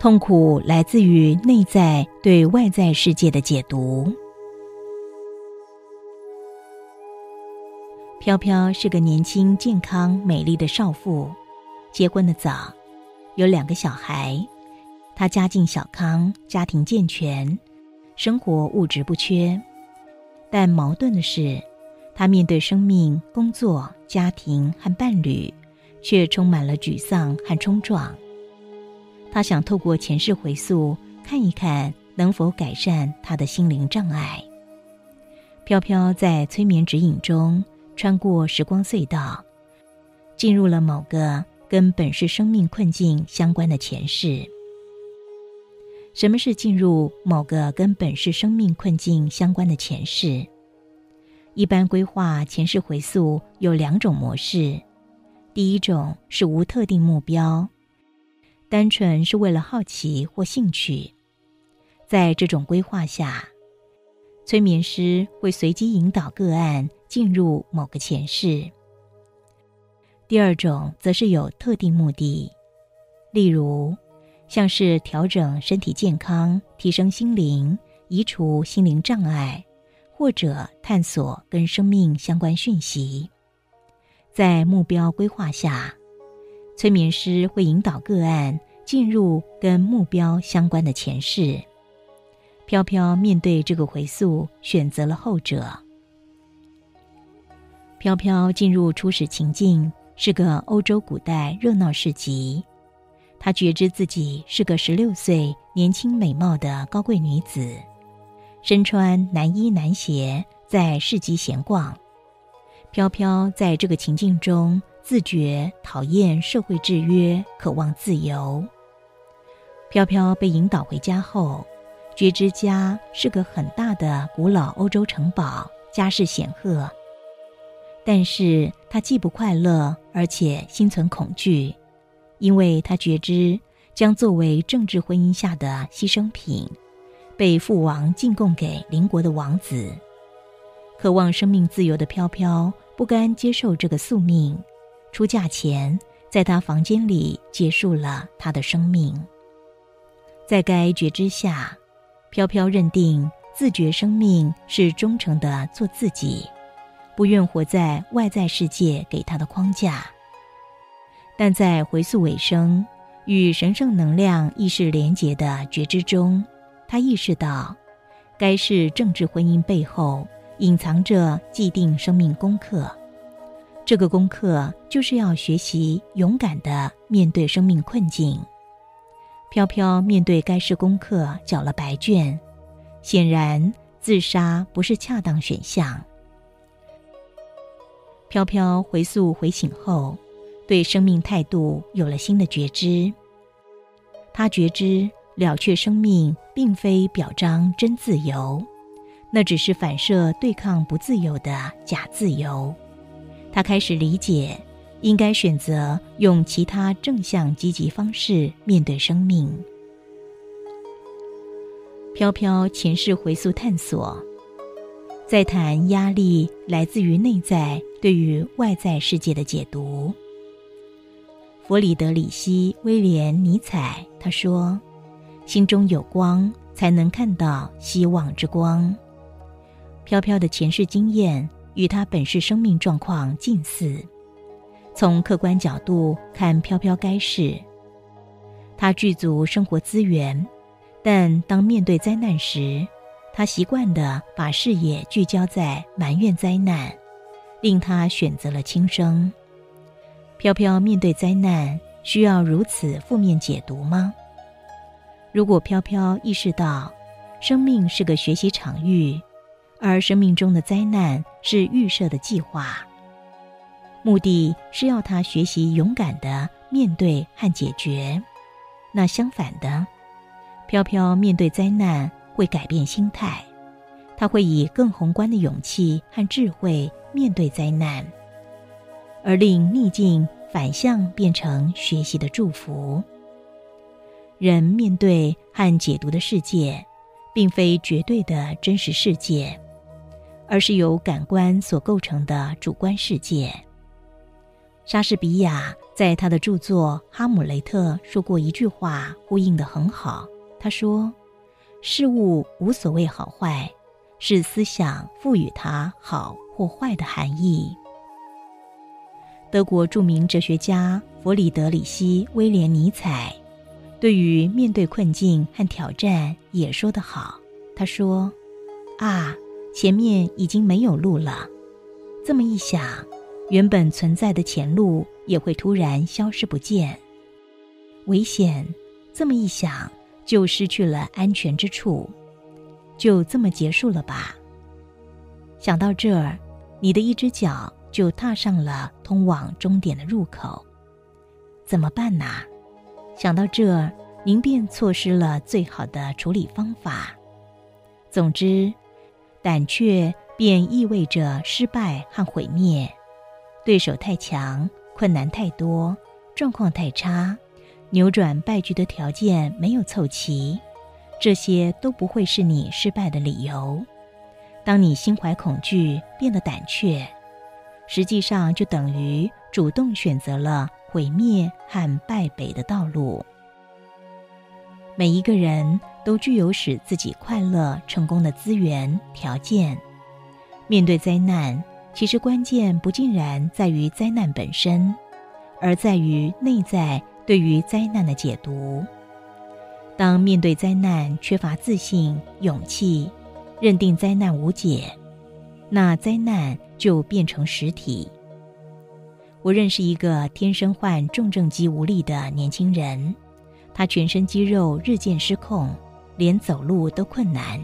痛苦来自于内在对外在世界的解读。飘飘是个年轻、健康、美丽的少妇，结婚的早，有两个小孩。她家境小康，家庭健全，生活物质不缺。但矛盾的是，她面对生命、工作、家庭和伴侣，却充满了沮丧和冲撞。他想透过前世回溯，看一看能否改善他的心灵障碍。飘飘在催眠指引中。穿过时光隧道，进入了某个跟本世生命困境相关的前世。什么是进入某个跟本世生命困境相关的前世？一般规划前世回溯有两种模式，第一种是无特定目标，单纯是为了好奇或兴趣。在这种规划下，催眠师会随机引导个案。进入某个前世。第二种则是有特定目的，例如，像是调整身体健康、提升心灵、移除心灵障碍，或者探索跟生命相关讯息。在目标规划下，催眠师会引导个案进入跟目标相关的前世。飘飘面对这个回溯，选择了后者。飘飘进入初始情境，是个欧洲古代热闹市集。她觉知自己是个十六岁年轻美貌的高贵女子，身穿男衣男鞋，在市集闲逛。飘飘在这个情境中，自觉讨厌社会制约，渴望自由。飘飘被引导回家后，觉知家是个很大的古老欧洲城堡，家世显赫。但是他既不快乐，而且心存恐惧，因为他觉知将作为政治婚姻下的牺牲品，被父王进贡给邻国的王子。渴望生命自由的飘飘不甘接受这个宿命，出嫁前在他房间里结束了他的生命。在该觉知下，飘飘认定自觉生命是忠诚的做自己。不愿活在外在世界给他的框架，但在回溯尾声与神圣能量意识连结的觉知中，他意识到，该是政治婚姻背后隐藏着既定生命功课。这个功课就是要学习勇敢的面对生命困境。飘飘面对该式功课缴了白卷，显然自杀不是恰当选项。飘飘回溯回醒后，对生命态度有了新的觉知。他觉知了却生命并非表彰真自由，那只是反射对抗不自由的假自由。他开始理解，应该选择用其他正向积极方式面对生命。飘飘前世回溯探索。在谈压力来自于内在对于外在世界的解读。弗里德里希·威廉·尼采他说：“心中有光，才能看到希望之光。”飘飘的前世经验与他本世生命状况近似。从客观角度看，飘飘该是，他具足生活资源，但当面对灾难时。他习惯的把视野聚焦在埋怨灾难，令他选择了轻生。飘飘面对灾难，需要如此负面解读吗？如果飘飘意识到，生命是个学习场域，而生命中的灾难是预设的计划，目的是要他学习勇敢的面对和解决。那相反的，飘飘面对灾难。会改变心态，他会以更宏观的勇气和智慧面对灾难，而令逆境反向变成学习的祝福。人面对和解读的世界，并非绝对的真实世界，而是由感官所构成的主观世界。莎士比亚在他的著作《哈姆雷特》说过一句话，呼应的很好。他说：“事物无所谓好坏，是思想赋予它好或坏的含义。”德国著名哲学家弗里德里希·威廉·尼采对于面对困境和挑战也说得好。他说：“啊，前面已经没有路了。这么一想。”原本存在的前路也会突然消失不见，危险。这么一想，就失去了安全之处，就这么结束了吧。想到这儿，你的一只脚就踏上了通往终点的入口，怎么办呢？想到这儿，您便错失了最好的处理方法。总之，胆怯便意味着失败和毁灭。对手太强，困难太多，状况太差，扭转败局的条件没有凑齐，这些都不会是你失败的理由。当你心怀恐惧，变得胆怯，实际上就等于主动选择了毁灭和败北的道路。每一个人都具有使自己快乐、成功的资源条件，面对灾难。其实关键不尽然在于灾难本身，而在于内在对于灾难的解读。当面对灾难缺乏自信、勇气，认定灾难无解，那灾难就变成实体。我认识一个天生患重症肌无力的年轻人，他全身肌肉日渐失控，连走路都困难。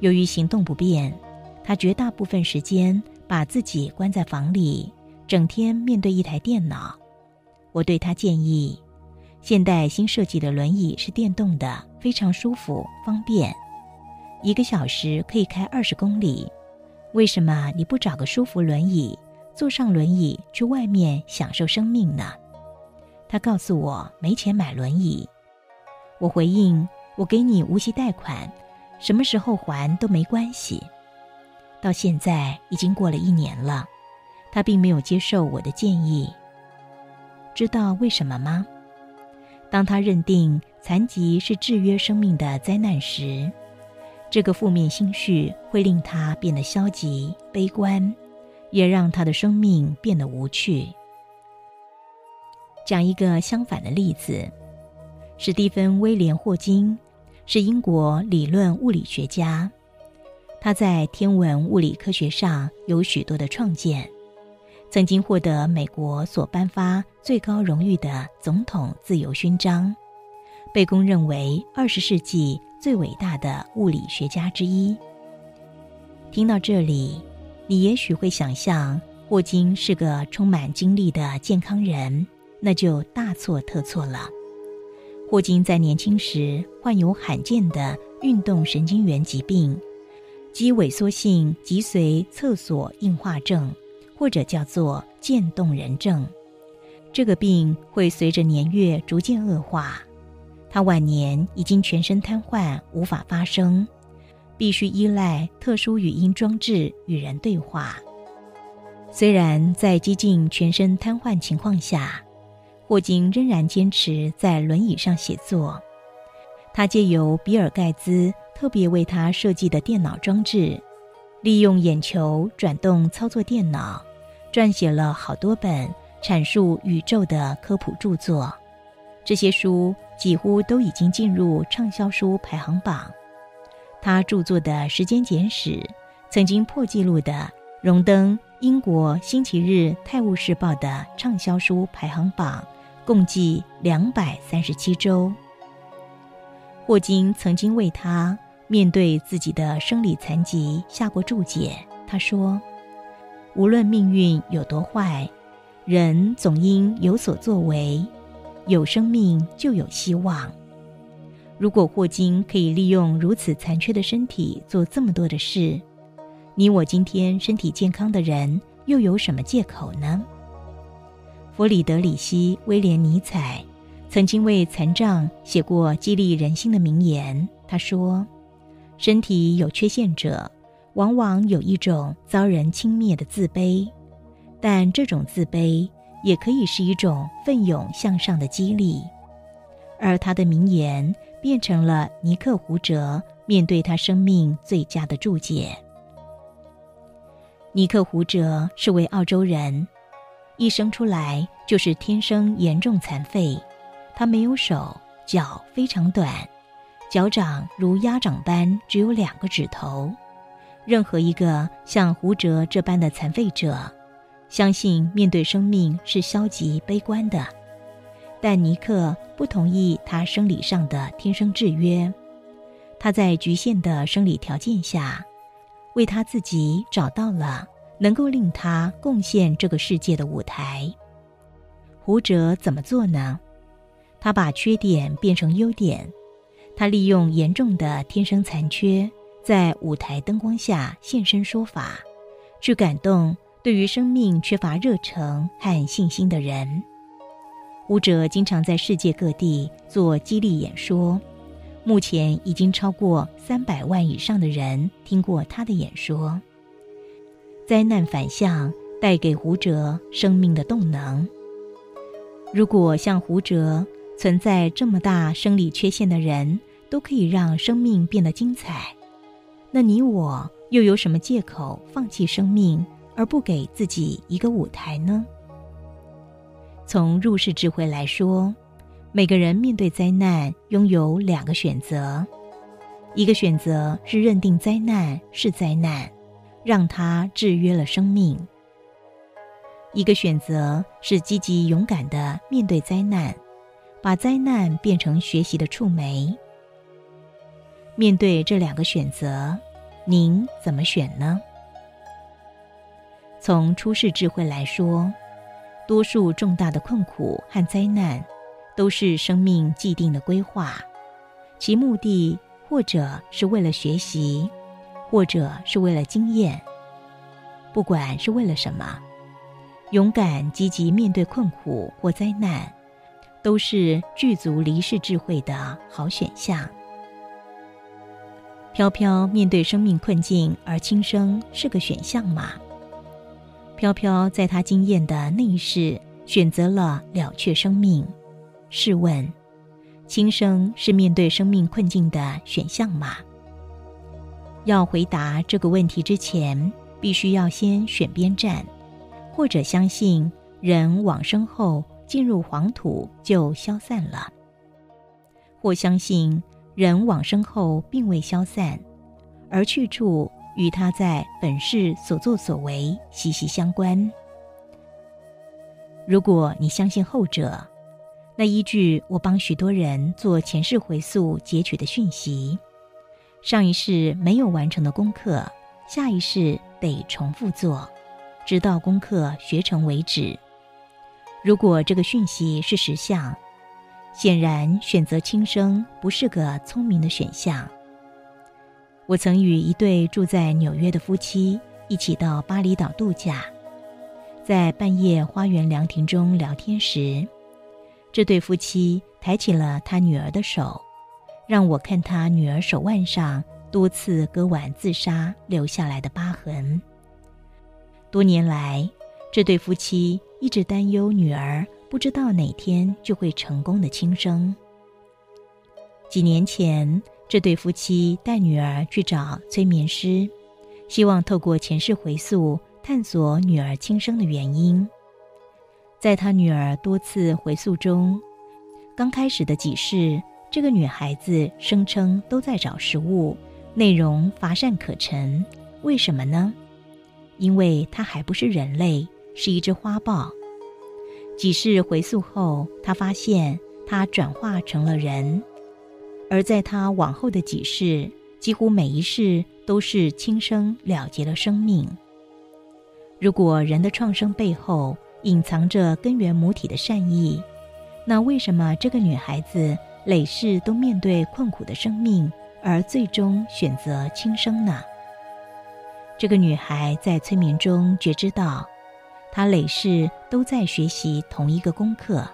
由于行动不便，他绝大部分时间。把自己关在房里，整天面对一台电脑。我对他建议，现代新设计的轮椅是电动的，非常舒服方便，一个小时可以开二十公里。为什么你不找个舒服轮椅，坐上轮椅去外面享受生命呢？他告诉我没钱买轮椅。我回应：我给你无息贷款，什么时候还都没关系。到现在已经过了一年了，他并没有接受我的建议。知道为什么吗？当他认定残疾是制约生命的灾难时，这个负面心绪会令他变得消极、悲观，也让他的生命变得无趣。讲一个相反的例子：史蒂芬·威廉·霍金是英国理论物理学家。他在天文物理科学上有许多的创建，曾经获得美国所颁发最高荣誉的总统自由勋章，被公认为二十世纪最伟大的物理学家之一。听到这里，你也许会想象霍金是个充满精力的健康人，那就大错特错了。霍金在年轻时患有罕见的运动神经元疾病。肌萎缩性脊髓侧索硬化症，或者叫做渐冻人症，这个病会随着年月逐渐恶化。他晚年已经全身瘫痪，无法发声，必须依赖特殊语音装置与人对话。虽然在几近全身瘫痪情况下，霍金仍然坚持在轮椅上写作。他借由比尔盖茨。特别为他设计的电脑装置，利用眼球转动操作电脑，撰写了好多本阐述宇宙的科普著作。这些书几乎都已经进入畅销书排行榜。他著作的《时间简史》曾经破纪录的荣登英国《星期日泰晤士报》的畅销书排行榜，共计两百三十七周。霍金曾经为他。面对自己的生理残疾，下过注解。他说：“无论命运有多坏，人总应有所作为。有生命就有希望。如果霍金可以利用如此残缺的身体做这么多的事，你我今天身体健康的人又有什么借口呢？”弗里德里希·威廉·尼采曾经为残障写过激励人心的名言。他说。身体有缺陷者，往往有一种遭人轻蔑的自卑，但这种自卑也可以是一种奋勇向上的激励。而他的名言变成了尼克胡哲面对他生命最佳的注解。尼克胡哲是位澳洲人，一生出来就是天生严重残废，他没有手脚，非常短，脚掌如鸭掌般只有两个指头。任何一个像胡哲这般的残废者，相信面对生命是消极悲观的。但尼克不同意他生理上的天生制约，他在局限的生理条件下，为他自己找到了能够令他贡献这个世界的舞台。胡哲怎么做呢？他把缺点变成优点，他利用严重的天生残缺。在舞台灯光下现身说法，去感动对于生命缺乏热诚和信心的人。舞者经常在世界各地做激励演说，目前已经超过三百万以上的人听过他的演说。灾难反向带给胡哲生命的动能。如果像胡哲存在这么大生理缺陷的人，都可以让生命变得精彩。那你我又有什么借口放弃生命，而不给自己一个舞台呢？从入世智慧来说，每个人面对灾难拥有两个选择：一个选择是认定灾难是灾难，让它制约了生命；一个选择是积极勇敢的面对灾难，把灾难变成学习的触媒。面对这两个选择，您怎么选呢？从出世智慧来说，多数重大的困苦和灾难，都是生命既定的规划，其目的或者是为了学习，或者是为了经验。不管是为了什么，勇敢积极面对困苦或灾难，都是具足离世智慧的好选项。飘飘面对生命困境而轻生是个选项吗？飘飘在他经验的那一世选择了了却生命。试问，轻生是面对生命困境的选项吗？要回答这个问题之前，必须要先选边站，或者相信人往生后进入黄土就消散了，或相信。人往生后并未消散，而去处与他在本世所作所为息息相关。如果你相信后者，那依据我帮许多人做前世回溯截取的讯息，上一世没有完成的功课，下一世得重复做，直到功课学成为止。如果这个讯息是实相。显然，选择轻生不是个聪明的选项。我曾与一对住在纽约的夫妻一起到巴厘岛度假，在半夜花园凉亭中聊天时，这对夫妻抬起了他女儿的手，让我看他女儿手腕上多次割腕自杀留下来的疤痕。多年来，这对夫妻一直担忧女儿。不知道哪天就会成功的轻生。几年前，这对夫妻带女儿去找催眠师，希望透过前世回溯探索女儿轻生的原因。在他女儿多次回溯中，刚开始的几世，这个女孩子声称都在找食物，内容乏善可陈。为什么呢？因为她还不是人类，是一只花豹。几世回溯后，她发现她转化成了人，而在她往后的几世，几乎每一世都是轻生了结了生命。如果人的创生背后隐藏着根源母体的善意，那为什么这个女孩子累世都面对困苦的生命，而最终选择轻生呢？这个女孩在催眠中觉知到。她累世都在学习同一个功课，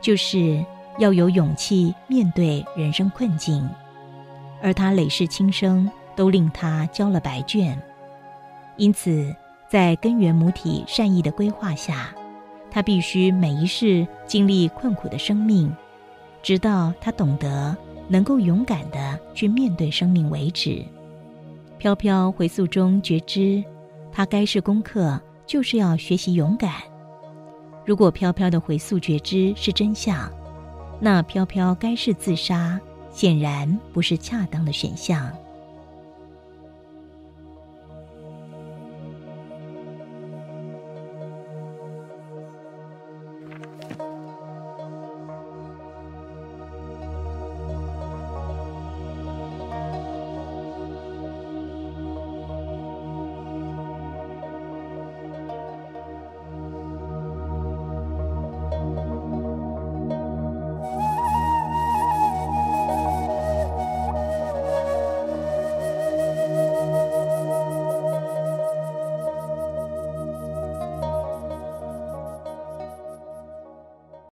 就是要有勇气面对人生困境，而他累世轻生都令他交了白卷。因此，在根源母体善意的规划下，他必须每一世经历困苦的生命，直到他懂得能够勇敢的去面对生命为止。飘飘回溯中觉知，他该是功课，就是要学习勇敢。如果飘飘的回溯觉知是真相，那飘飘该是自杀，显然不是恰当的选项。